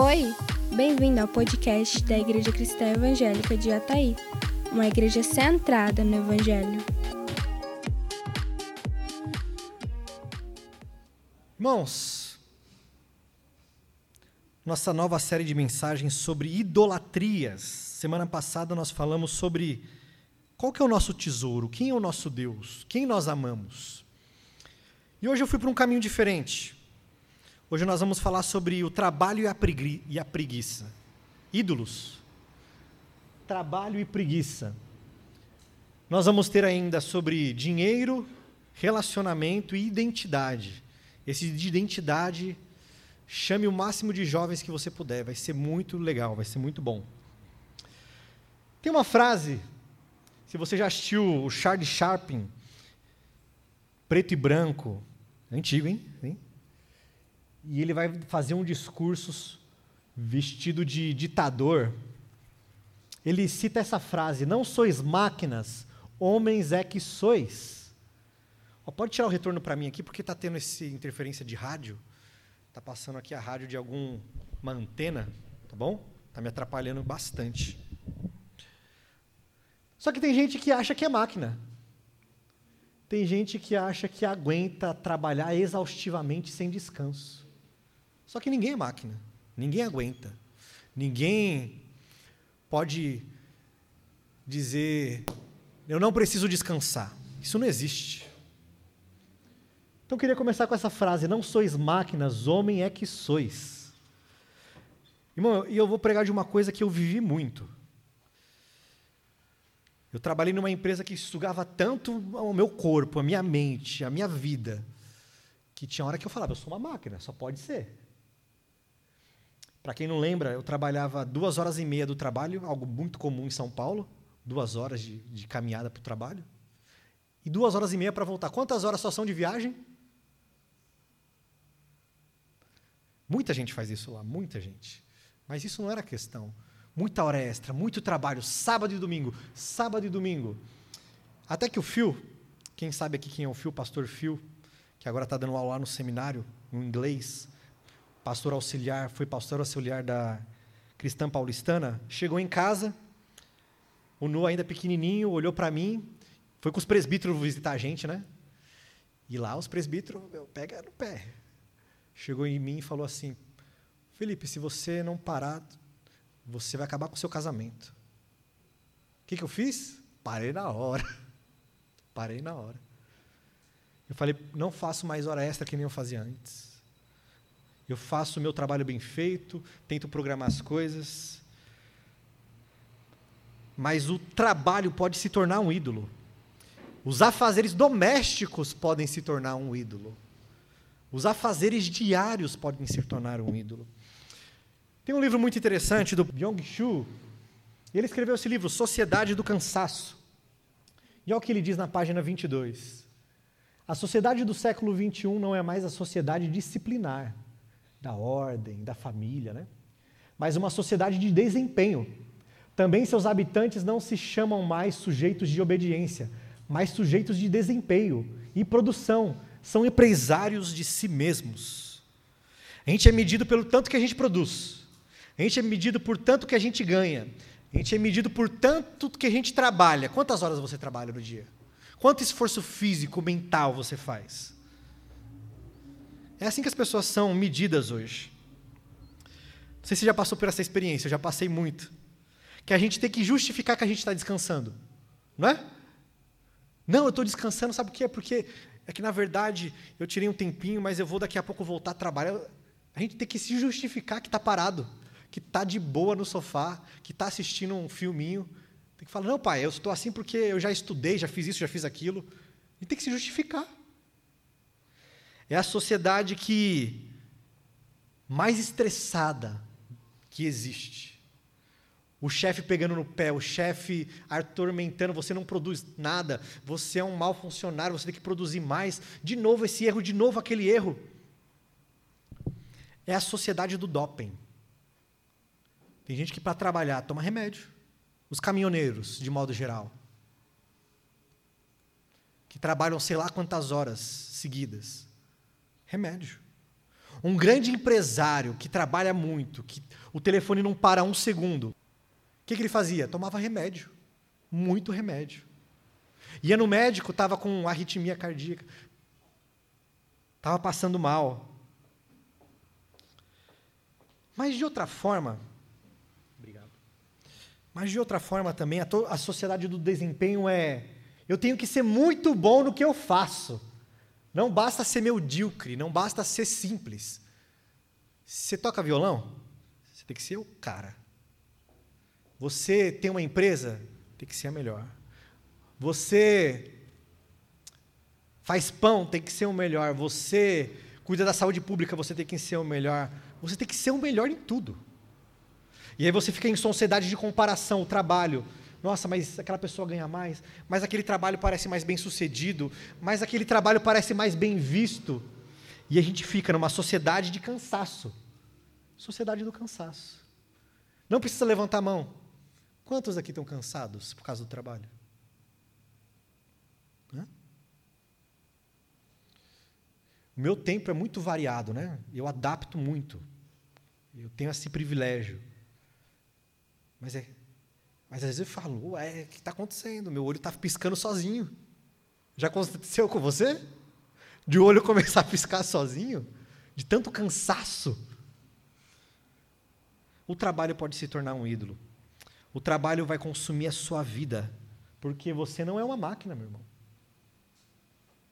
Oi, bem-vindo ao podcast da Igreja Cristã Evangélica de Ataí, uma igreja centrada no Evangelho. Irmãos, nossa nova série de mensagens sobre idolatrias. Semana passada nós falamos sobre qual que é o nosso tesouro, quem é o nosso Deus, quem nós amamos. E hoje eu fui para um caminho diferente. Hoje nós vamos falar sobre o trabalho e a, pregui a preguiça. Ídolos. Trabalho e preguiça. Nós vamos ter ainda sobre dinheiro, relacionamento e identidade. Esse de identidade, chame o máximo de jovens que você puder, vai ser muito legal, vai ser muito bom. Tem uma frase, se você já assistiu o Charlie Sharpin, preto e branco, antigo, hein? E ele vai fazer um discurso vestido de ditador. Ele cita essa frase: Não sois máquinas, homens é que sois. Oh, pode tirar o retorno para mim aqui, porque está tendo essa interferência de rádio. Está passando aqui a rádio de alguma antena, tá bom? Está me atrapalhando bastante. Só que tem gente que acha que é máquina. Tem gente que acha que aguenta trabalhar exaustivamente sem descanso. Só que ninguém é máquina. Ninguém aguenta. Ninguém pode dizer, eu não preciso descansar. Isso não existe. Então eu queria começar com essa frase: Não sois máquinas, homem é que sois. Irmão, e eu vou pregar de uma coisa que eu vivi muito. Eu trabalhei numa empresa que sugava tanto o meu corpo, a minha mente, a minha vida, que tinha hora que eu falava: Eu sou uma máquina, só pode ser. Para quem não lembra, eu trabalhava duas horas e meia do trabalho, algo muito comum em São Paulo, duas horas de, de caminhada para o trabalho, e duas horas e meia para voltar. Quantas horas só são de viagem? Muita gente faz isso lá, muita gente. Mas isso não era questão. Muita hora extra, muito trabalho, sábado e domingo, sábado e domingo. Até que o Phil, quem sabe aqui quem é o Phil, pastor Phil, que agora está dando aula lá no seminário, no inglês, pastor auxiliar, foi pastor auxiliar da Cristã Paulistana, chegou em casa, o Nu ainda pequenininho, olhou para mim, foi com os presbíteros visitar a gente, né? E lá os presbíteros, meu, pega no pé chegou em mim e falou assim: Felipe, se você não parar, você vai acabar com o seu casamento. O que, que eu fiz? Parei na hora. Parei na hora. Eu falei: não faço mais hora extra que nem eu fazia antes. Eu faço o meu trabalho bem feito, tento programar as coisas. Mas o trabalho pode se tornar um ídolo. Os afazeres domésticos podem se tornar um ídolo. Os afazeres diários podem se tornar um ídolo. Tem um livro muito interessante do Byung-Chul. Ele escreveu esse livro, Sociedade do Cansaço. E olha o que ele diz na página 22. A sociedade do século XXI não é mais a sociedade disciplinar, da ordem, da família, né? mas uma sociedade de desempenho. Também seus habitantes não se chamam mais sujeitos de obediência, mas sujeitos de desempenho e produção, são empresários de si mesmos. A gente é medido pelo tanto que a gente produz. A gente é medido por tanto que a gente ganha. A gente é medido por tanto que a gente trabalha. Quantas horas você trabalha no dia? Quanto esforço físico, mental você faz? É assim que as pessoas são medidas hoje. Não sei se você já passou por essa experiência, eu já passei muito. Que a gente tem que justificar que a gente está descansando. Não é? Não, eu estou descansando, sabe por quê? Porque é que, na verdade, eu tirei um tempinho, mas eu vou daqui a pouco voltar a trabalhar. A gente tem que se justificar que está parado, que está de boa no sofá, que está assistindo um filminho. Tem que falar, não, pai, eu estou assim porque eu já estudei, já fiz isso, já fiz aquilo. A gente tem que se justificar. É a sociedade que mais estressada que existe. O chefe pegando no pé, o chefe atormentando, você não produz nada, você é um mau funcionário, você tem que produzir mais. De novo esse erro, de novo aquele erro. É a sociedade do doping. Tem gente que para trabalhar toma remédio. Os caminhoneiros, de modo geral. Que trabalham sei lá quantas horas seguidas. Remédio. Um grande empresário que trabalha muito, que o telefone não para um segundo. O que, que ele fazia? Tomava remédio. Muito remédio. Ia no médico, estava com arritmia cardíaca. Estava passando mal. Mas de outra forma, obrigado. Mas de outra forma também, a, a sociedade do desempenho é: eu tenho que ser muito bom no que eu faço. Não basta ser medíocre, não basta ser simples. Você toca violão? Você tem que ser o cara. Você tem uma empresa? Tem que ser a melhor. Você faz pão, tem que ser o melhor. Você cuida da saúde pública, você tem que ser o melhor. Você tem que ser o melhor em tudo. E aí você fica em sociedade de comparação, o trabalho. Nossa, mas aquela pessoa ganha mais, mas aquele trabalho parece mais bem sucedido, mas aquele trabalho parece mais bem visto. E a gente fica numa sociedade de cansaço. Sociedade do cansaço. Não precisa levantar a mão. Quantos aqui estão cansados por causa do trabalho? O meu tempo é muito variado, né? Eu adapto muito. Eu tenho esse privilégio. Mas é, mas às vezes eu falo, ué, o que está acontecendo? Meu olho está piscando sozinho. Já aconteceu com você? De olho começar a piscar sozinho? De tanto cansaço? O trabalho pode se tornar um ídolo. O trabalho vai consumir a sua vida. Porque você não é uma máquina, meu irmão.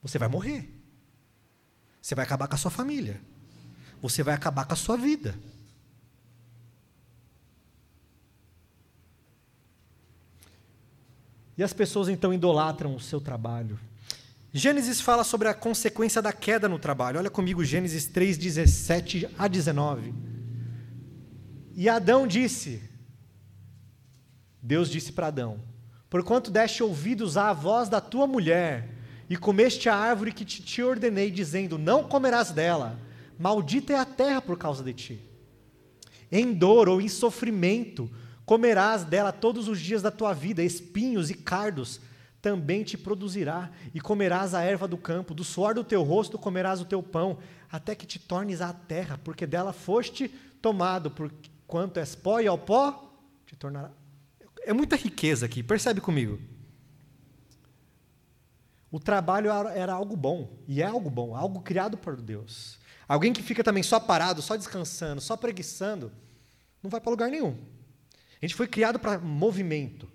Você vai morrer. Você vai acabar com a sua família. Você vai acabar com a sua vida. E as pessoas então idolatram o seu trabalho. Gênesis fala sobre a consequência da queda no trabalho. Olha comigo Gênesis 3, 17 a 19. E Adão disse: Deus disse para Adão: Porquanto deste ouvidos à voz da tua mulher e comeste a árvore que te, te ordenei, dizendo: Não comerás dela, maldita é a terra por causa de ti. Em dor ou em sofrimento comerás dela todos os dias da tua vida, espinhos e cardos também te produzirá, e comerás a erva do campo, do suor do teu rosto comerás o teu pão, até que te tornes à terra, porque dela foste tomado, por quanto és pó e ao pó te tornará. É muita riqueza aqui, percebe comigo. O trabalho era algo bom, e é algo bom, algo criado por Deus. Alguém que fica também só parado, só descansando, só preguiçando, não vai para lugar nenhum. Gente foi criado para movimento.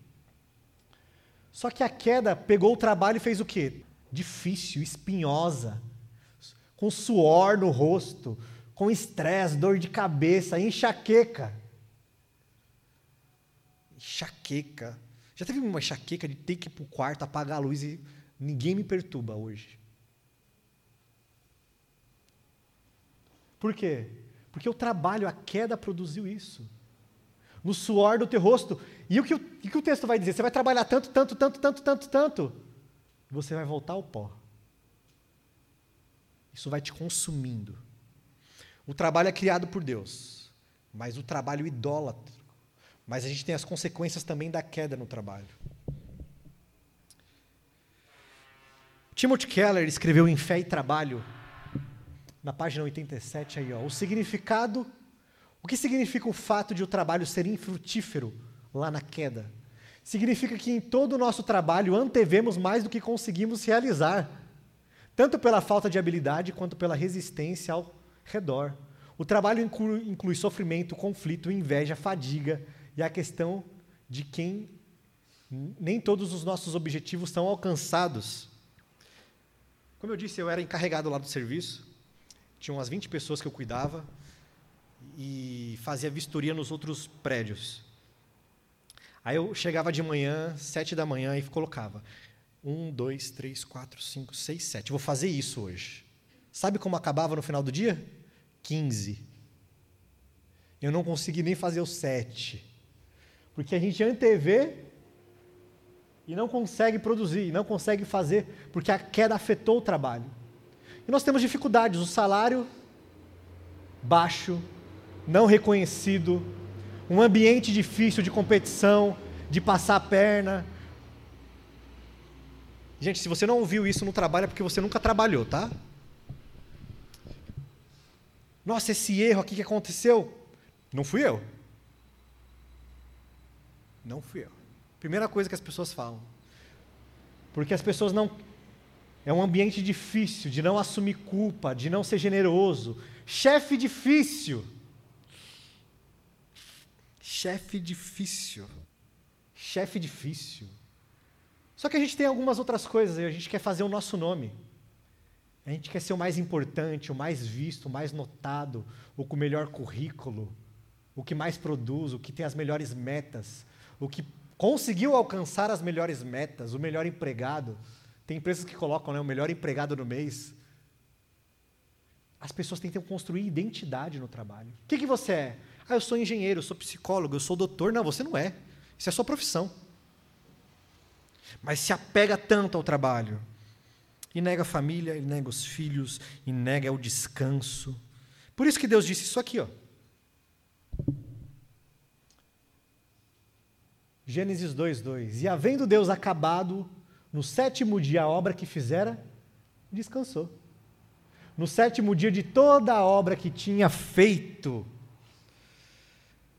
Só que a queda pegou o trabalho e fez o quê? Difícil, espinhosa, com suor no rosto, com estresse, dor de cabeça, enxaqueca. Enxaqueca. Já teve uma enxaqueca de ter que ir para o quarto, apagar a luz e Ninguém me perturba hoje. Por quê? Porque o trabalho, a queda produziu isso. No suor do teu rosto. E o que o, que o texto vai dizer? Você vai trabalhar tanto, tanto, tanto, tanto, tanto, tanto. Você vai voltar ao pó. Isso vai te consumindo. O trabalho é criado por Deus, mas o trabalho idólatra. Mas a gente tem as consequências também da queda no trabalho. Timothy Keller escreveu em Fé e Trabalho, na página 87 aí, ó, o significado, o que significa o fato de o trabalho ser infrutífero lá na queda? Significa que em todo o nosso trabalho antevemos mais do que conseguimos realizar, tanto pela falta de habilidade quanto pela resistência ao redor. O trabalho inclui, inclui sofrimento, conflito, inveja, fadiga e a questão de quem nem todos os nossos objetivos são alcançados. Como eu disse, eu era encarregado lá do serviço, tinha umas 20 pessoas que eu cuidava e fazia vistoria nos outros prédios. Aí eu chegava de manhã, sete da manhã, e colocava um, dois, três, quatro, cinco, seis, sete. Vou fazer isso hoje. Sabe como acabava no final do dia? Quinze. Eu não consegui nem fazer os sete. Porque a gente antevê e não consegue produzir, não consegue fazer, porque a queda afetou o trabalho. E nós temos dificuldades, o salário baixo, não reconhecido, um ambiente difícil de competição, de passar a perna. Gente, se você não ouviu isso no trabalho é porque você nunca trabalhou, tá? Nossa, esse erro aqui que aconteceu, não fui eu. Não fui eu. Primeira coisa que as pessoas falam. Porque as pessoas não. É um ambiente difícil de não assumir culpa, de não ser generoso. Chefe difícil. Chefe difícil. Chefe difícil. Só que a gente tem algumas outras coisas, a gente quer fazer o nosso nome. A gente quer ser o mais importante, o mais visto, o mais notado, o com o melhor currículo, o que mais produz, o que tem as melhores metas, o que conseguiu alcançar as melhores metas, o melhor empregado. Tem empresas que colocam né, o melhor empregado no mês. As pessoas tentam construir identidade no trabalho. O que, que você é? Ah, eu sou engenheiro, eu sou psicólogo, eu sou doutor. Não, você não é. Isso é sua profissão. Mas se apega tanto ao trabalho e nega a família, e nega os filhos, e nega o descanso. Por isso que Deus disse isso aqui, ó. Gênesis 2:2. E havendo Deus acabado no sétimo dia a obra que fizera, descansou. No sétimo dia de toda a obra que tinha feito.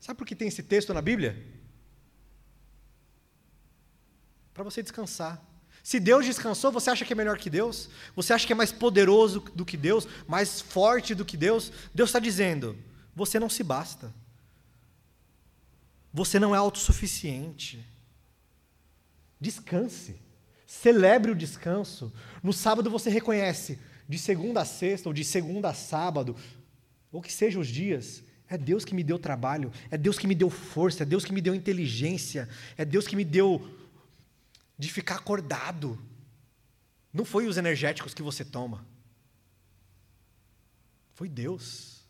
Sabe por que tem esse texto na Bíblia? Para você descansar. Se Deus descansou, você acha que é melhor que Deus? Você acha que é mais poderoso do que Deus? Mais forte do que Deus? Deus está dizendo: você não se basta. Você não é autossuficiente. Descanse. Celebre o descanso. No sábado você reconhece, de segunda a sexta, ou de segunda a sábado, ou que sejam os dias, é Deus que me deu trabalho, é Deus que me deu força, é Deus que me deu inteligência, é Deus que me deu de ficar acordado. Não foi os energéticos que você toma. Foi Deus.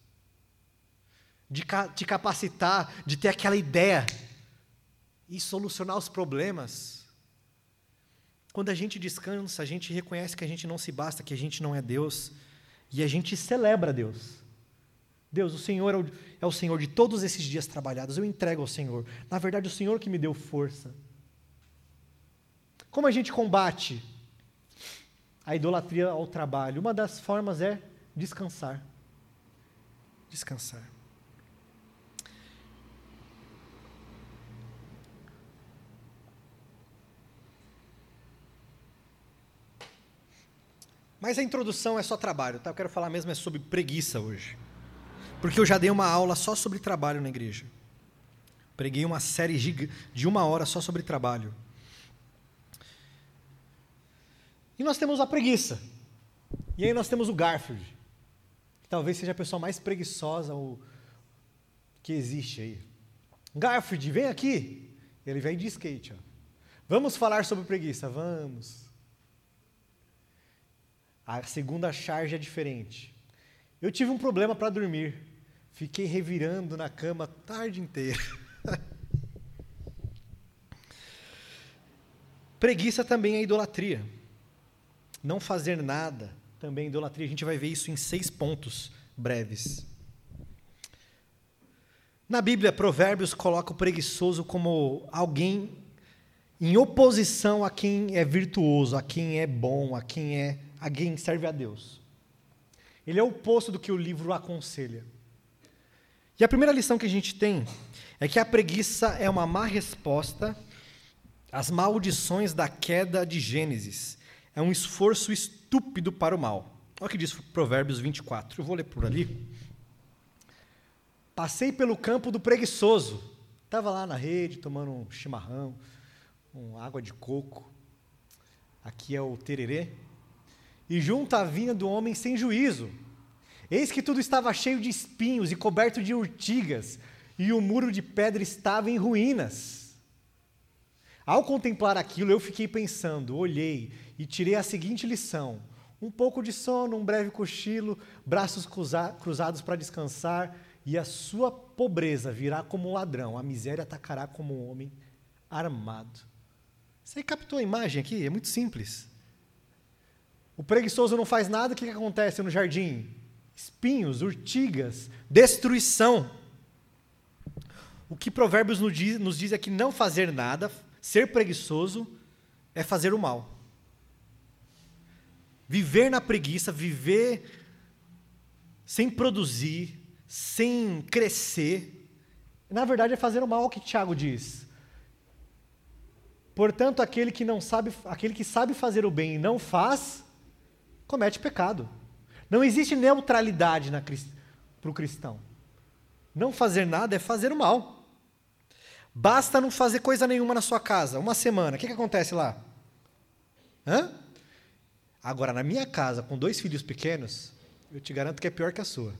De te capacitar, de ter aquela ideia e solucionar os problemas. Quando a gente descansa, a gente reconhece que a gente não se basta, que a gente não é Deus, e a gente celebra Deus. Deus, o Senhor é o, é o Senhor de todos esses dias trabalhados, eu entrego ao Senhor. Na verdade, o Senhor que me deu força. Como a gente combate a idolatria ao trabalho? Uma das formas é descansar. Descansar. Mas a introdução é só trabalho, tá? Eu quero falar mesmo é sobre preguiça hoje. Porque eu já dei uma aula só sobre trabalho na igreja. Preguei uma série de uma hora só sobre trabalho. E nós temos a preguiça. E aí nós temos o Garfield, que talvez seja a pessoa mais preguiçosa que existe aí. Garfield, vem aqui. Ele vem de skate. Ó. Vamos falar sobre preguiça? Vamos. A segunda charge é diferente. Eu tive um problema para dormir. Fiquei revirando na cama a tarde inteira. preguiça também é idolatria não fazer nada, também idolatria. A gente vai ver isso em seis pontos breves. Na Bíblia, Provérbios coloca o preguiçoso como alguém em oposição a quem é virtuoso, a quem é bom, a quem é a quem serve a Deus. Ele é o oposto do que o livro aconselha. E a primeira lição que a gente tem é que a preguiça é uma má resposta às maldições da queda de Gênesis é um esforço estúpido para o mal. Olha o que diz Provérbios 24. Eu vou ler por ali. Passei pelo campo do preguiçoso. Estava lá na rede, tomando um chimarrão, uma água de coco. Aqui é o tererê. E junto à vinha do homem sem juízo. Eis que tudo estava cheio de espinhos e coberto de urtigas, e o muro de pedra estava em ruínas. Ao contemplar aquilo, eu fiquei pensando, olhei, e tirei a seguinte lição: um pouco de sono, um breve cochilo, braços cruzados para descansar, e a sua pobreza virá como um ladrão, a miséria atacará como um homem armado. Você captou a imagem aqui? É muito simples. O preguiçoso não faz nada, o que, acontece no jardim? Espinhos, urtigas, destruição. O que Provérbios nos diz, nos diz é que não fazer nada, ser preguiçoso, é fazer o mal. Viver na preguiça, viver sem produzir, sem crescer, na verdade é fazer o mal, que Tiago diz. Portanto, aquele que não sabe, aquele que sabe fazer o bem e não faz, comete pecado. Não existe neutralidade para o cristão. Não fazer nada é fazer o mal. Basta não fazer coisa nenhuma na sua casa, uma semana. O que, que acontece lá? Hã? Agora, na minha casa, com dois filhos pequenos, eu te garanto que é pior que a sua. O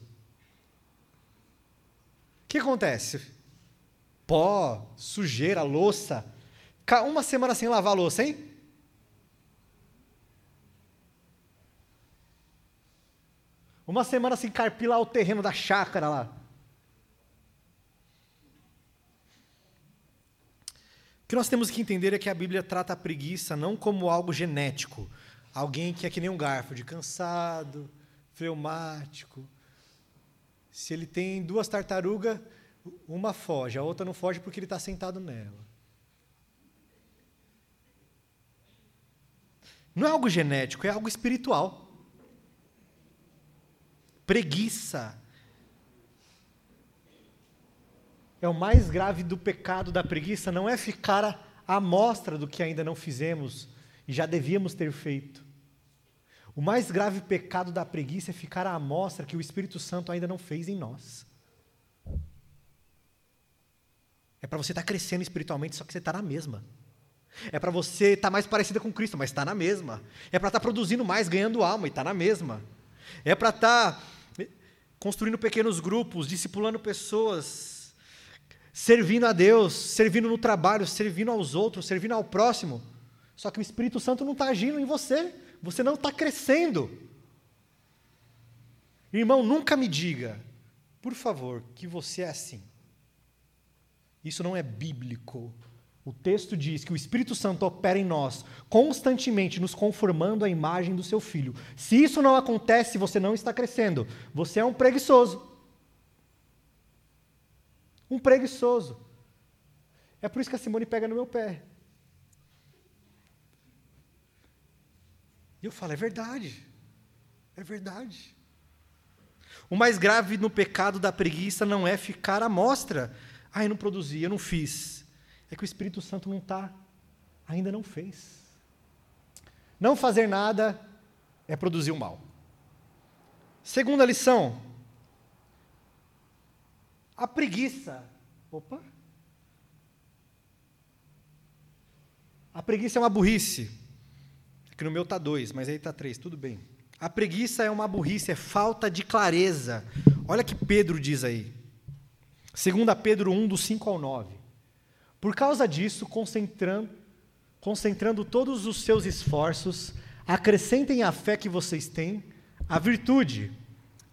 que acontece? Pó, sujeira, louça. Uma semana sem lavar a louça, hein? Uma semana sem carpilar o terreno da chácara lá. O que nós temos que entender é que a Bíblia trata a preguiça não como algo genético, alguém que é que nem um garfo, de cansado, fleumático. Se ele tem duas tartarugas, uma foge, a outra não foge porque ele está sentado nela. Não é algo genético, é algo espiritual. Preguiça. É o mais grave do pecado da preguiça, não é ficar à mostra do que ainda não fizemos e já devíamos ter feito. O mais grave pecado da preguiça é ficar à mostra que o Espírito Santo ainda não fez em nós. É para você estar tá crescendo espiritualmente, só que você está na mesma. É para você estar tá mais parecida com Cristo, mas está na mesma. É para estar tá produzindo mais, ganhando alma, e está na mesma. É para estar tá construindo pequenos grupos, discipulando pessoas, servindo a Deus, servindo no trabalho, servindo aos outros, servindo ao próximo. Só que o Espírito Santo não está agindo em você, você não está crescendo. Irmão, nunca me diga, por favor, que você é assim. Isso não é bíblico. O texto diz que o Espírito Santo opera em nós, constantemente nos conformando à imagem do seu filho. Se isso não acontece, você não está crescendo. Você é um preguiçoso. Um preguiçoso. É por isso que a Simone pega no meu pé. E eu falo, é verdade. É verdade. O mais grave no pecado da preguiça não é ficar à mostra. Ah, eu não produzi, eu não fiz é que o Espírito Santo não está, ainda não fez. Não fazer nada é produzir o mal. Segunda lição. A preguiça. Opa. A preguiça é uma burrice. Aqui no meu está dois, mas aí está três, tudo bem. A preguiça é uma burrice, é falta de clareza. Olha que Pedro diz aí. 2 Pedro 1, do 5 ao 9. Por causa disso, concentrando, concentrando todos os seus esforços, acrescentem à fé que vocês têm a virtude.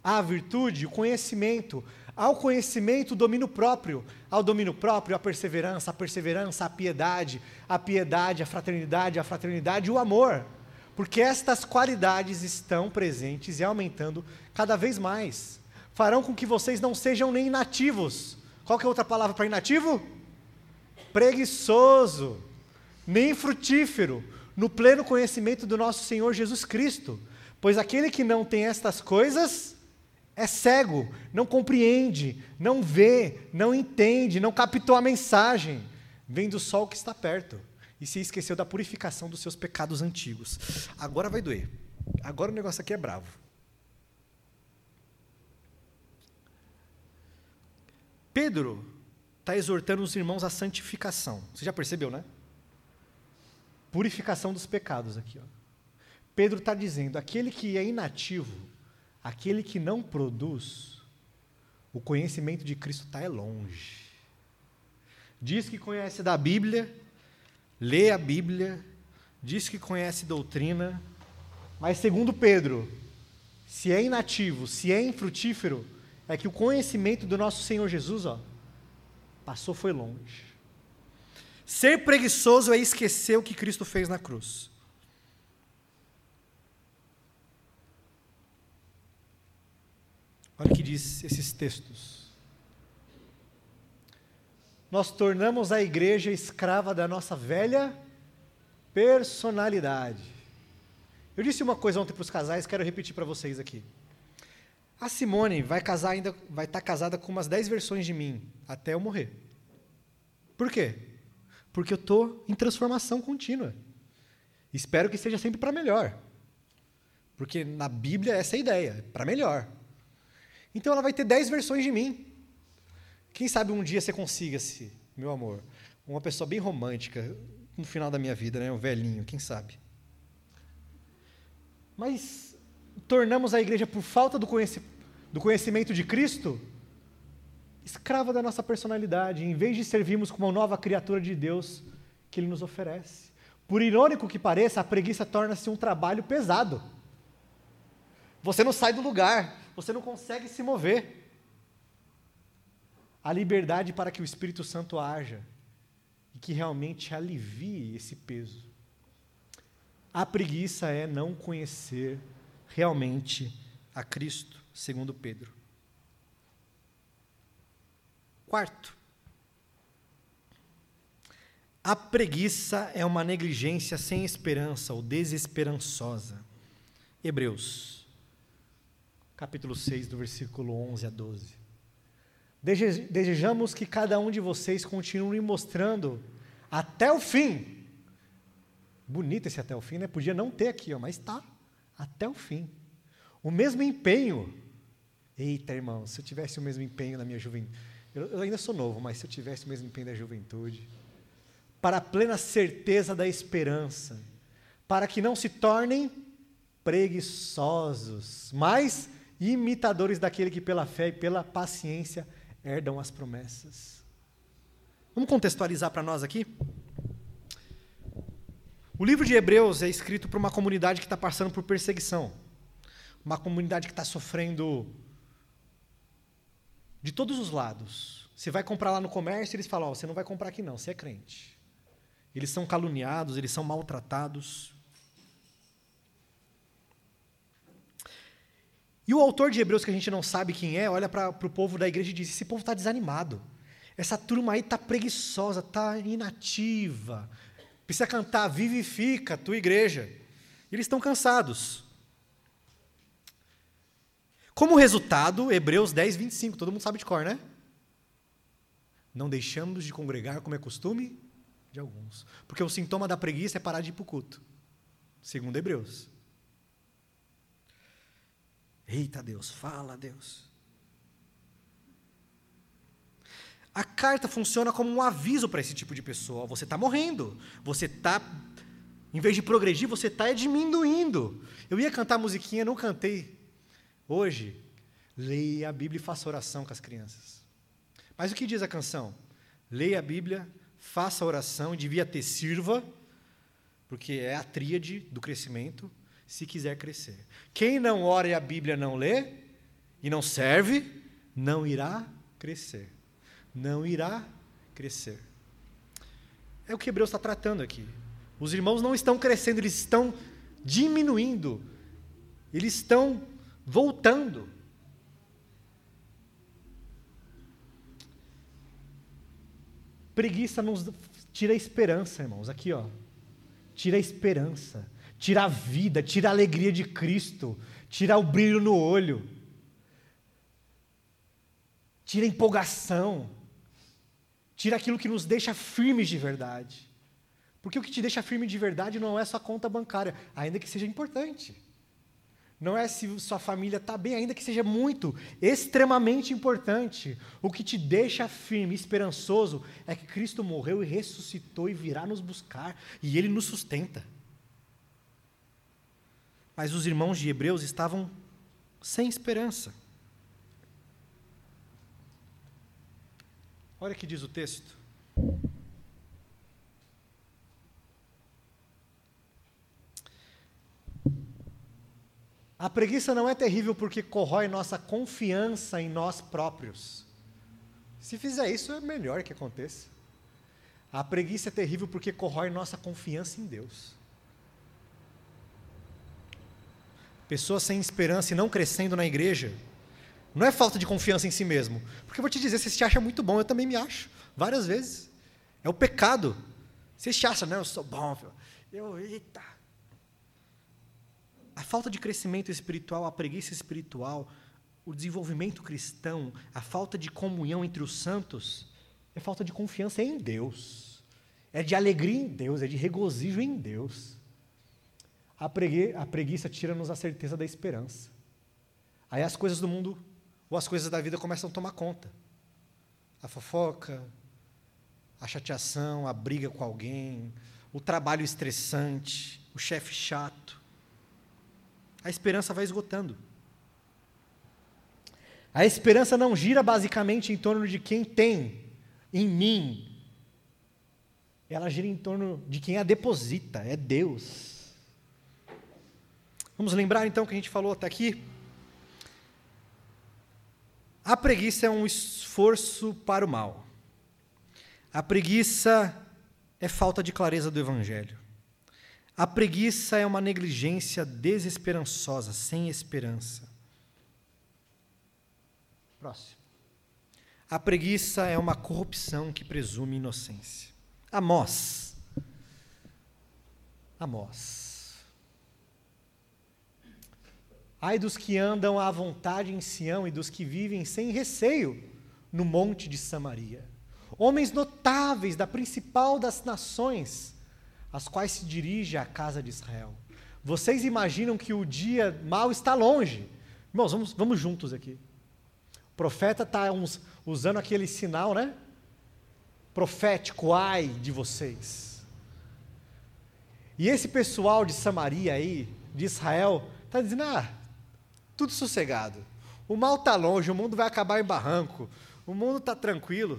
A virtude, o conhecimento. Ao conhecimento, o domínio próprio. Ao domínio próprio, a perseverança. A perseverança, a piedade. A piedade, a fraternidade. A fraternidade, o amor. Porque estas qualidades estão presentes e aumentando cada vez mais. Farão com que vocês não sejam nem inativos. Qual que é outra palavra para inativo? Preguiçoso, nem frutífero, no pleno conhecimento do nosso Senhor Jesus Cristo. Pois aquele que não tem estas coisas é cego, não compreende, não vê, não entende, não captou a mensagem, vem do sol que está perto e se esqueceu da purificação dos seus pecados antigos. Agora vai doer. Agora o negócio aqui é bravo. Pedro está exortando os irmãos à santificação. Você já percebeu, né? Purificação dos pecados aqui. Ó. Pedro está dizendo: aquele que é inativo, aquele que não produz, o conhecimento de Cristo está é longe. Diz que conhece da Bíblia, lê a Bíblia, diz que conhece doutrina, mas segundo Pedro, se é inativo, se é infrutífero, é que o conhecimento do nosso Senhor Jesus, ó, Passou foi longe. Ser preguiçoso é esquecer o que Cristo fez na cruz. Olha o que diz esses textos. Nós tornamos a igreja escrava da nossa velha personalidade. Eu disse uma coisa ontem para os casais, quero repetir para vocês aqui. A Simone vai casar ainda, vai estar tá casada com umas 10 versões de mim até eu morrer. Por quê? Porque eu estou em transformação contínua. Espero que seja sempre para melhor. Porque na Bíblia essa é a ideia, para melhor. Então ela vai ter 10 versões de mim. Quem sabe um dia você consiga-se, meu amor, uma pessoa bem romântica no final da minha vida, né, um velhinho, quem sabe. Mas tornamos a igreja por falta do, conheci do conhecimento de Cristo escrava da nossa personalidade, em vez de servirmos como uma nova criatura de Deus que ele nos oferece. Por irônico que pareça, a preguiça torna-se um trabalho pesado. Você não sai do lugar, você não consegue se mover. A liberdade para que o Espírito Santo haja e que realmente alivie esse peso. A preguiça é não conhecer realmente a Cristo, segundo Pedro. Quarto, a preguiça é uma negligência sem esperança ou desesperançosa. Hebreus, capítulo 6, do versículo 11 a 12. Desejamos que cada um de vocês continue mostrando até o fim. Bonito esse até o fim, né? Podia não ter aqui, ó, mas está até o fim. O mesmo empenho. Eita, irmão, se eu tivesse o mesmo empenho na minha juventude. Eu, ainda sou novo, mas se eu tivesse o mesmo empenho da juventude. Para a plena certeza da esperança. Para que não se tornem preguiçosos, mas imitadores daquele que pela fé e pela paciência herdam as promessas. Vamos contextualizar para nós aqui? O livro de Hebreus é escrito para uma comunidade que está passando por perseguição, uma comunidade que está sofrendo de todos os lados. Você vai comprar lá no comércio, eles falam: oh, você não vai comprar aqui não, você é crente. Eles são caluniados, eles são maltratados. E o autor de Hebreus, que a gente não sabe quem é, olha para o povo da igreja e diz: esse povo está desanimado. Essa turma aí está preguiçosa, está inativa. Precisa cantar, vivifica a tua igreja. Eles estão cansados. Como resultado, Hebreus 10, 25, todo mundo sabe de cor, né? Não deixamos de congregar como é costume de alguns. Porque o sintoma da preguiça é parar de ir para o culto, segundo Hebreus. Eita Deus, fala Deus. A carta funciona como um aviso para esse tipo de pessoa. Você está morrendo. Você está, em vez de progredir, você está diminuindo. Eu ia cantar musiquinha, não cantei. Hoje, leia a Bíblia e faça oração com as crianças. Mas o que diz a canção? Leia a Bíblia, faça oração, devia ter sirva, porque é a tríade do crescimento se quiser crescer. Quem não ora e a Bíblia não lê e não serve, não irá crescer. Não irá crescer. É o que Hebreus está tratando aqui. Os irmãos não estão crescendo, eles estão diminuindo. Eles estão voltando. Preguiça nos tira a esperança, irmãos. Aqui, ó. Tira a esperança tira a vida, tira a alegria de Cristo, tira o brilho no olho, tira a empolgação, tira aquilo que nos deixa firmes de verdade. Porque o que te deixa firme de verdade não é sua conta bancária, ainda que seja importante. Não é se sua família está bem, ainda que seja muito, extremamente importante. O que te deixa firme, esperançoso, é que Cristo morreu e ressuscitou e virá nos buscar, e Ele nos sustenta. Mas os irmãos de Hebreus estavam sem esperança. Olha o que diz o texto. A preguiça não é terrível porque corrói nossa confiança em nós próprios. Se fizer isso, é melhor que aconteça. A preguiça é terrível porque corrói nossa confiança em Deus. pessoas sem esperança e não crescendo na igreja, não é falta de confiança em si mesmo. Porque eu vou te dizer, você se acha muito bom, eu também me acho, várias vezes. É o pecado. Você se acha, não, eu sou bom, eu, eita. A falta de crescimento espiritual, a preguiça espiritual, o desenvolvimento cristão, a falta de comunhão entre os santos, é falta de confiança em Deus. É de alegria em Deus, é de regozijo em Deus. A, pregui a preguiça tira-nos a certeza da esperança. Aí as coisas do mundo ou as coisas da vida começam a tomar conta. A fofoca, a chateação, a briga com alguém, o trabalho estressante, o chefe chato. A esperança vai esgotando. A esperança não gira basicamente em torno de quem tem em mim. Ela gira em torno de quem a deposita, é Deus. Vamos lembrar então que a gente falou até aqui? A preguiça é um esforço para o mal. A preguiça é falta de clareza do Evangelho. A preguiça é uma negligência desesperançosa, sem esperança. Próximo. A preguiça é uma corrupção que presume inocência. Amós. Amós. Ai dos que andam à vontade em Sião e dos que vivem sem receio no monte de Samaria. Homens notáveis da principal das nações, às quais se dirige a casa de Israel. Vocês imaginam que o dia mal está longe. Irmãos, vamos, vamos juntos aqui profeta está usando aquele sinal, né? Profético, ai de vocês. E esse pessoal de Samaria aí, de Israel, está dizendo: ah, tudo sossegado. O mal está longe, o mundo vai acabar em barranco, o mundo está tranquilo.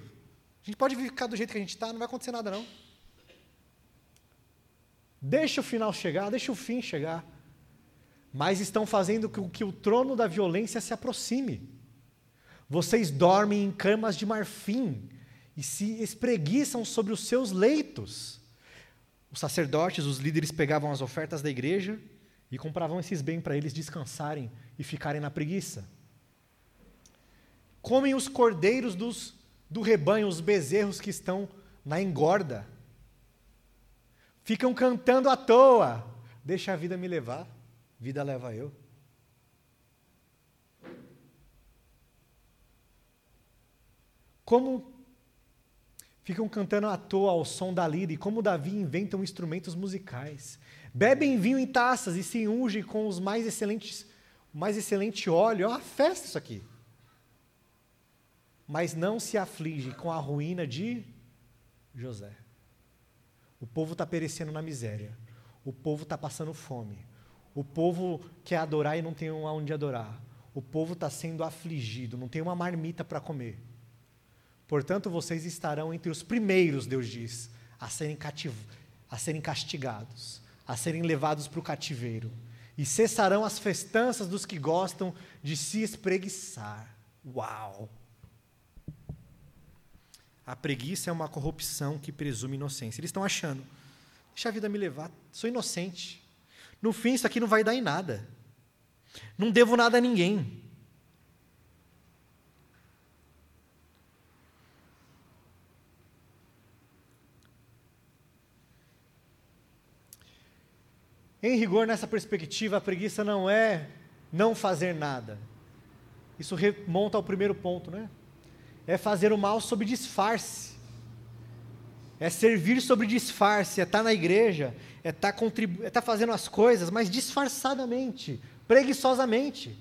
A gente pode ficar do jeito que a gente está, não vai acontecer nada não. Deixa o final chegar, deixa o fim chegar. Mas estão fazendo com que o trono da violência se aproxime. Vocês dormem em camas de marfim e se espreguiçam sobre os seus leitos. Os sacerdotes, os líderes pegavam as ofertas da igreja e compravam esses bens para eles descansarem e ficarem na preguiça. Comem os cordeiros dos, do rebanho, os bezerros que estão na engorda. Ficam cantando à toa. Deixa a vida me levar, vida leva eu. Como ficam cantando à toa ao som da lira e como Davi inventam instrumentos musicais. Bebem vinho em taças e se ungem com os mais excelentes, mais excelente óleo. É uma festa isso aqui. Mas não se aflige com a ruína de José. O povo está perecendo na miséria. O povo está passando fome. O povo quer adorar e não tem onde adorar. O povo está sendo afligido, não tem uma marmita para comer. Portanto, vocês estarão entre os primeiros, Deus diz, a serem, cativ... a serem castigados, a serem levados para o cativeiro. E cessarão as festanças dos que gostam de se espreguiçar. Uau! A preguiça é uma corrupção que presume inocência. Eles estão achando, deixa a vida me levar, sou inocente. No fim, isso aqui não vai dar em nada. Não devo nada a ninguém. Em rigor, nessa perspectiva, a preguiça não é não fazer nada. Isso remonta ao primeiro ponto, né? É fazer o mal sob disfarce. É servir sobre disfarce, é estar na igreja, é estar, contribu é estar fazendo as coisas, mas disfarçadamente, preguiçosamente.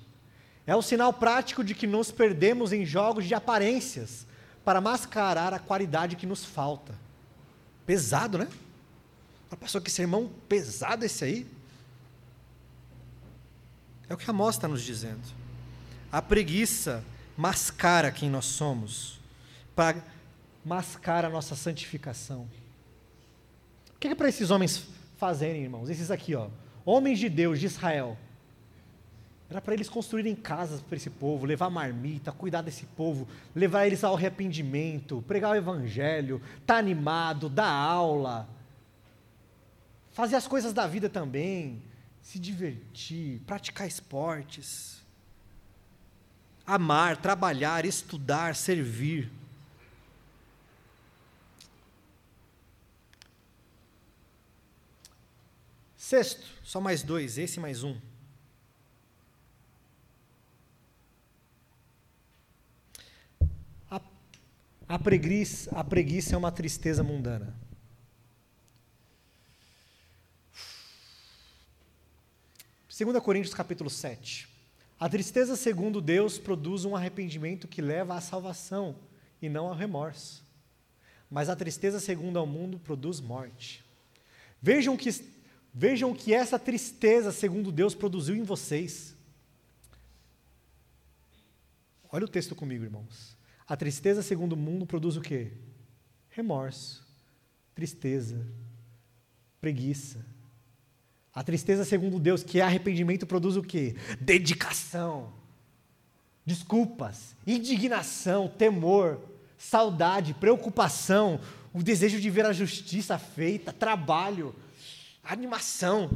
É o sinal prático de que nos perdemos em jogos de aparências para mascarar a qualidade que nos falta. Pesado, né? Pastor, que sermão pesado esse aí. É o que a Amós está nos dizendo. A preguiça mascara quem nós somos, para mascarar a nossa santificação. O que é, para esses homens fazerem, irmãos? Esses aqui, ó, homens de Deus, de Israel. Era para eles construírem casas para esse povo, levar marmita, cuidar desse povo, levar eles ao arrependimento, pregar o evangelho, estar tá animado, dar aula fazer as coisas da vida também, se divertir, praticar esportes, amar, trabalhar, estudar, servir. Sexto, só mais dois, esse mais um. A, a, preguiça, a preguiça é uma tristeza mundana. Segunda Coríntios capítulo 7. A tristeza segundo Deus produz um arrependimento que leva à salvação e não ao remorso. Mas a tristeza segundo ao mundo produz morte. Vejam que vejam que essa tristeza segundo Deus produziu em vocês. Olha o texto comigo, irmãos. A tristeza segundo o mundo produz o quê? Remorso, tristeza, preguiça. A tristeza segundo Deus, que é arrependimento, produz o quê? Dedicação, desculpas, indignação, temor, saudade, preocupação, o desejo de ver a justiça feita, trabalho, animação.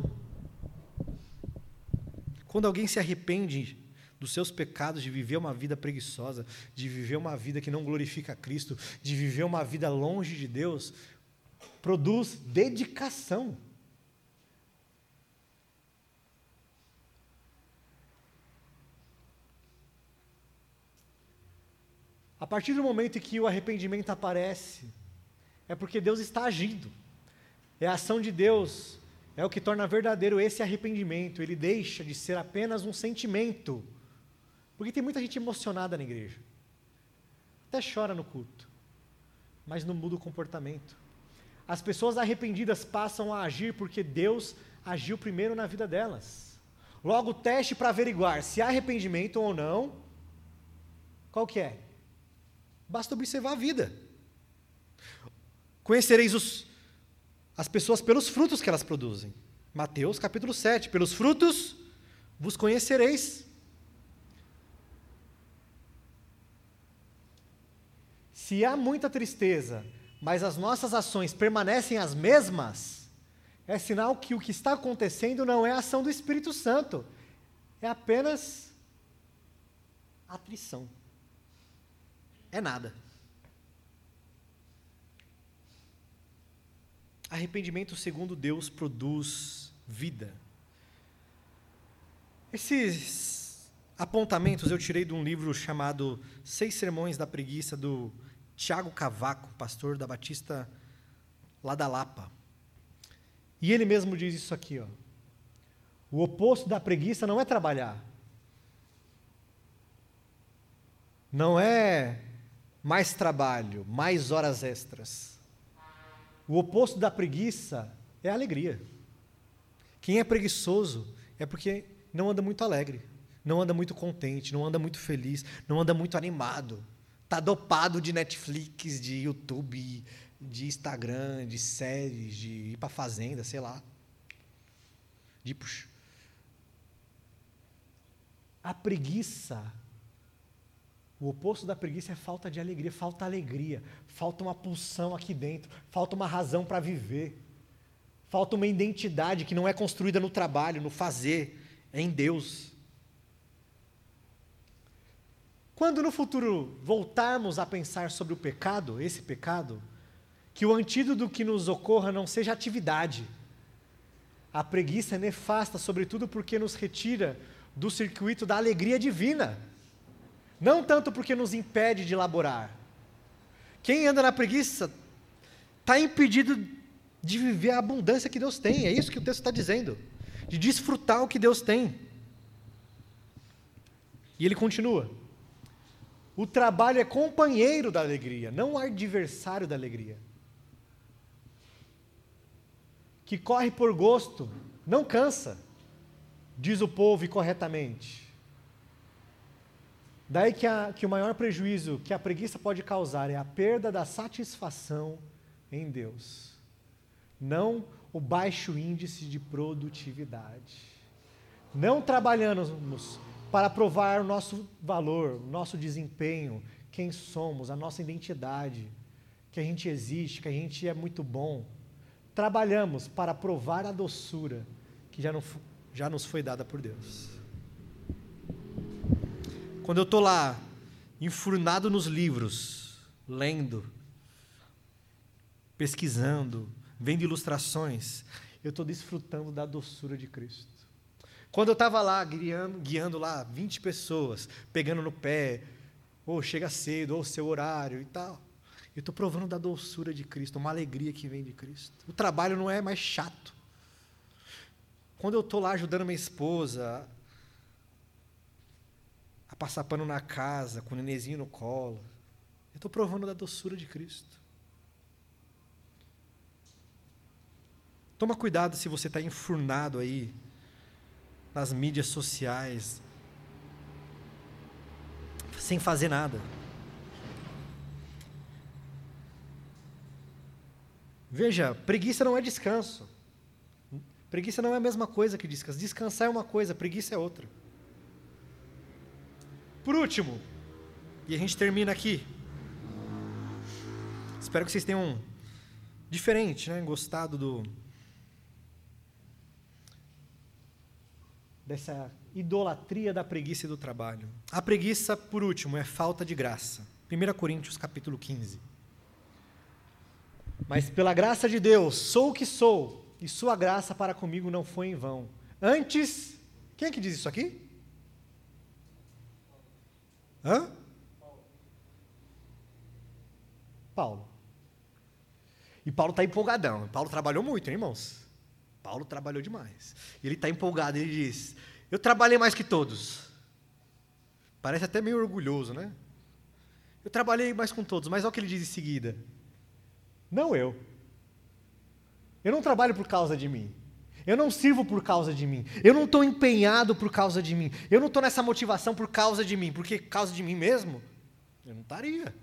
Quando alguém se arrepende dos seus pecados, de viver uma vida preguiçosa, de viver uma vida que não glorifica Cristo, de viver uma vida longe de Deus, produz dedicação. A partir do momento em que o arrependimento aparece, é porque Deus está agindo. É a ação de Deus, é o que torna verdadeiro esse arrependimento. Ele deixa de ser apenas um sentimento porque tem muita gente emocionada na igreja. Até chora no culto. Mas não muda o comportamento. As pessoas arrependidas passam a agir porque Deus agiu primeiro na vida delas. Logo, o teste para averiguar se há arrependimento ou não, qual que é? Basta observar a vida. Conhecereis os, as pessoas pelos frutos que elas produzem. Mateus capítulo 7. Pelos frutos vos conhecereis. Se há muita tristeza, mas as nossas ações permanecem as mesmas, é sinal que o que está acontecendo não é a ação do Espírito Santo, é apenas atrição. É nada. Arrependimento segundo Deus produz vida. Esses apontamentos eu tirei de um livro chamado Seis Sermões da Preguiça, do Tiago Cavaco, pastor da Batista lá da Lapa. E ele mesmo diz isso aqui, ó. O oposto da preguiça não é trabalhar. Não é mais trabalho, mais horas extras. O oposto da preguiça é a alegria. Quem é preguiçoso é porque não anda muito alegre, não anda muito contente, não anda muito feliz, não anda muito animado. Tá dopado de Netflix, de YouTube, de Instagram, de séries, de ir para fazenda, sei lá. De. A preguiça, o oposto da preguiça é falta de alegria, falta alegria, falta uma pulsão aqui dentro, falta uma razão para viver. Falta uma identidade que não é construída no trabalho, no fazer, é em Deus. Quando no futuro voltarmos a pensar sobre o pecado, esse pecado, que o antídoto que nos ocorra não seja atividade. A preguiça é nefasta, sobretudo porque nos retira do circuito da alegria divina. Não tanto porque nos impede de elaborar. Quem anda na preguiça está impedido de viver a abundância que Deus tem. É isso que o texto está dizendo. De desfrutar o que Deus tem. E ele continua. O trabalho é companheiro da alegria, não adversário da alegria. Que corre por gosto, não cansa, diz o povo corretamente. Daí que, a, que o maior prejuízo que a preguiça pode causar é a perda da satisfação em Deus, não o baixo índice de produtividade. Não trabalhamos para provar o nosso valor, o nosso desempenho, quem somos, a nossa identidade, que a gente existe, que a gente é muito bom. Trabalhamos para provar a doçura que já, não, já nos foi dada por Deus. Quando eu estou lá, enfurnado nos livros, lendo, pesquisando, vendo ilustrações, eu estou desfrutando da doçura de Cristo. Quando eu estava lá guiando, guiando lá 20 pessoas, pegando no pé, ou chega cedo, ou seu horário e tal. Eu estou provando da doçura de Cristo, uma alegria que vem de Cristo. O trabalho não é mais chato. Quando eu estou lá ajudando minha esposa a passar pano na casa, com o nenenzinho no colo, eu estou provando da doçura de Cristo. Toma cuidado se você está enfurnado aí nas mídias sociais, sem fazer nada. Veja, preguiça não é descanso. Preguiça não é a mesma coisa que descanso. Descansar é uma coisa, preguiça é outra. Por último, e a gente termina aqui. Espero que vocês tenham diferente, né, gostado do dessa idolatria da preguiça e do trabalho. A preguiça, por último, é falta de graça. 1 Coríntios capítulo 15. Mas pela graça de Deus, sou o que sou, e sua graça para comigo não foi em vão. Antes, quem é que diz isso aqui? Hã? Paulo. E Paulo está empolgadão. Paulo trabalhou muito, hein, irmãos? Paulo trabalhou demais. Ele está empolgado, ele diz: Eu trabalhei mais que todos. Parece até meio orgulhoso, né? Eu trabalhei mais com todos, mas olha o que ele diz em seguida: Não eu. Eu não trabalho por causa de mim. Eu não sirvo por causa de mim. Eu não estou empenhado por causa de mim. Eu não estou nessa motivação por causa de mim. Porque causa de mim mesmo, eu não estaria.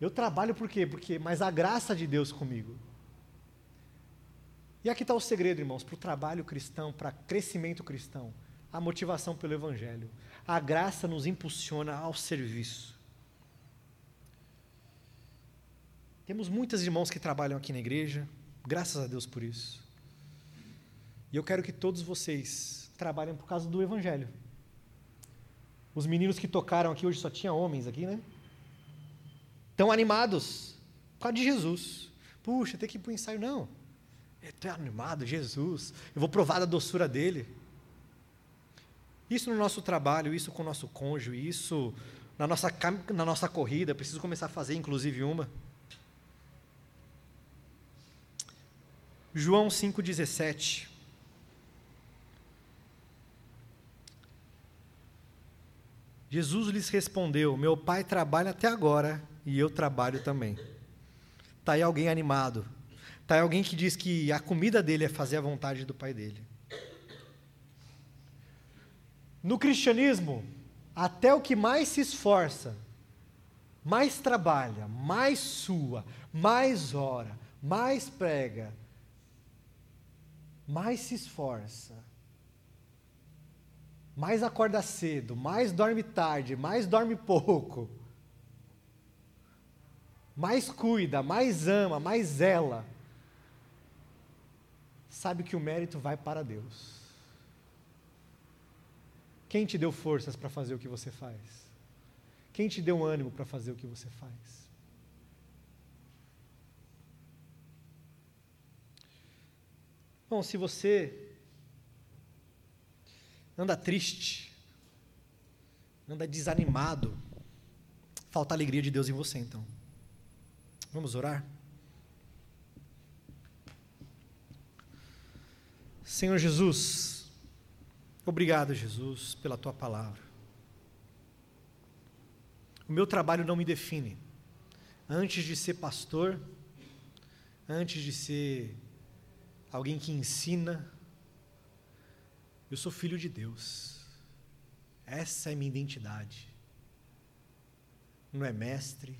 Eu trabalho por quê? Porque, mas a graça de Deus comigo. E aqui está o segredo, irmãos, para o trabalho cristão, para crescimento cristão. A motivação pelo Evangelho. A graça nos impulsiona ao serviço. Temos muitos irmãos que trabalham aqui na igreja, graças a Deus por isso. E eu quero que todos vocês trabalhem por causa do Evangelho. Os meninos que tocaram aqui, hoje só tinha homens aqui, né? Estão animados por causa de Jesus. Puxa, tem que ir para o ensaio. Não. Estou animado, Jesus. Eu vou provar da doçura dele. Isso no nosso trabalho, isso com o nosso cônjuge, isso na nossa, na nossa corrida. Preciso começar a fazer, inclusive, uma. João 5,17. Jesus lhes respondeu: Meu pai trabalha até agora e eu trabalho também. Está aí alguém animado Tá alguém que diz que a comida dele é fazer a vontade do pai dele. No cristianismo, até o que mais se esforça, mais trabalha, mais sua, mais ora, mais prega, mais se esforça, mais acorda cedo, mais dorme tarde, mais dorme pouco, mais cuida, mais ama, mais zela sabe que o mérito vai para Deus. Quem te deu forças para fazer o que você faz? Quem te deu ânimo para fazer o que você faz? Bom, se você anda triste, anda desanimado, falta a alegria de Deus em você então. Vamos orar? Senhor Jesus, obrigado, Jesus, pela tua palavra. O meu trabalho não me define. Antes de ser pastor, antes de ser alguém que ensina, eu sou filho de Deus. Essa é minha identidade. Não é mestre,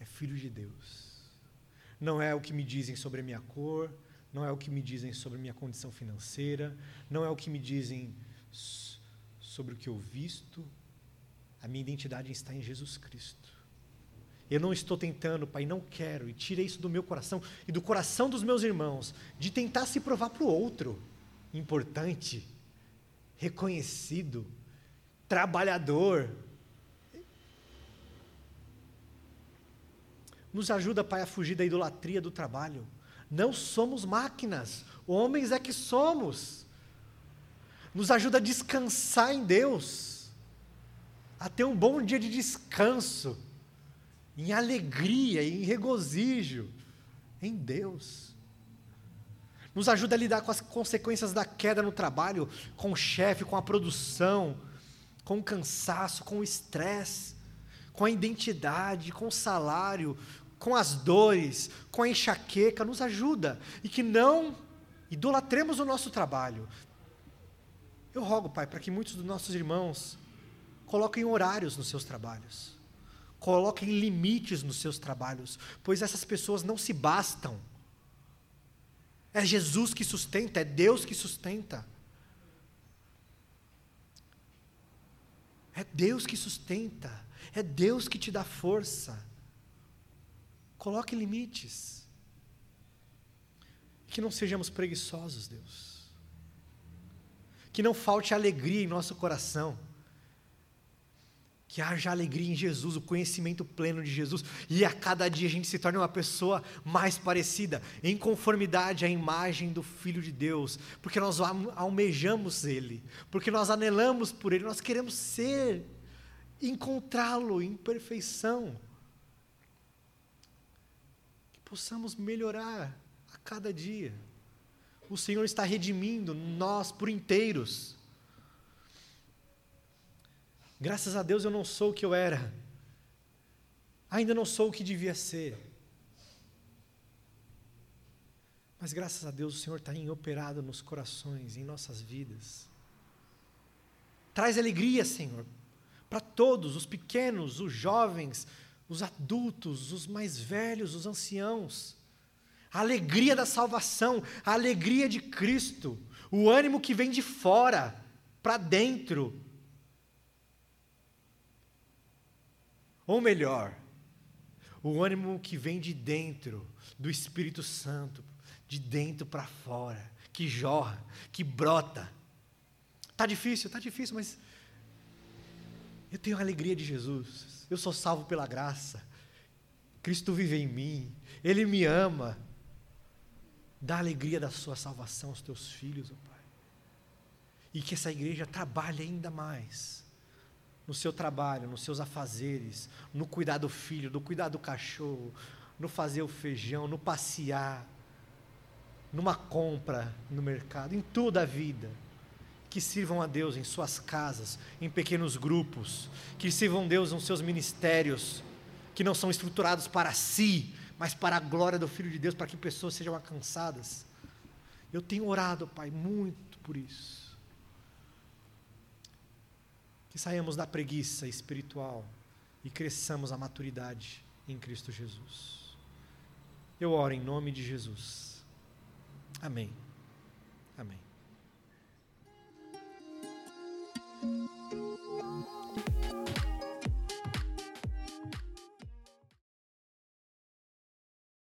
é filho de Deus. Não é o que me dizem sobre a minha cor, não é o que me dizem sobre minha condição financeira, não é o que me dizem sobre o que eu visto. A minha identidade está em Jesus Cristo. Eu não estou tentando, Pai, não quero, e tira isso do meu coração e do coração dos meus irmãos, de tentar se provar para o outro importante, reconhecido, trabalhador. Nos ajuda, Pai, a fugir da idolatria do trabalho. Não somos máquinas, homens é que somos. Nos ajuda a descansar em Deus, a ter um bom dia de descanso, em alegria, em regozijo em Deus. Nos ajuda a lidar com as consequências da queda no trabalho, com o chefe, com a produção, com o cansaço, com o estresse, com a identidade, com o salário, com as dores, com a enxaqueca, nos ajuda. E que não idolatremos o nosso trabalho. Eu rogo, Pai, para que muitos dos nossos irmãos coloquem horários nos seus trabalhos. Coloquem limites nos seus trabalhos, pois essas pessoas não se bastam. É Jesus que sustenta, é Deus que sustenta. É Deus que sustenta, é Deus que te dá força. Coloque limites. Que não sejamos preguiçosos, Deus. Que não falte alegria em nosso coração que haja alegria em Jesus, o conhecimento pleno de Jesus, e a cada dia a gente se torne uma pessoa mais parecida, em conformidade à imagem do Filho de Deus, porque nós almejamos Ele, porque nós anelamos por Ele, nós queremos ser, encontrá-lo em perfeição. Que possamos melhorar a cada dia. O Senhor está redimindo nós por inteiros Graças a Deus eu não sou o que eu era. Ainda não sou o que devia ser. Mas graças a Deus o Senhor está operado nos corações, em nossas vidas. Traz alegria, Senhor, para todos, os pequenos, os jovens, os adultos, os mais velhos, os anciãos. A alegria da salvação, a alegria de Cristo, o ânimo que vem de fora para dentro, Ou melhor, o ânimo que vem de dentro, do Espírito Santo, de dentro para fora, que jorra, que brota. Tá difícil, tá difícil, mas eu tenho a alegria de Jesus. Eu sou salvo pela graça. Cristo vive em mim. Ele me ama. Dá a alegria da sua salvação aos teus filhos, oh Pai. E que essa igreja trabalhe ainda mais no seu trabalho, nos seus afazeres, no cuidar do filho, no cuidar do cachorro, no fazer o feijão, no passear, numa compra no mercado, em toda a vida. Que sirvam a Deus em suas casas, em pequenos grupos, que sirvam a Deus nos seus ministérios, que não são estruturados para si, mas para a glória do Filho de Deus, para que pessoas sejam alcançadas. Eu tenho orado, Pai, muito por isso que saímos da preguiça espiritual e cresçamos a maturidade em Cristo Jesus. Eu oro em nome de Jesus. Amém. Amém. Música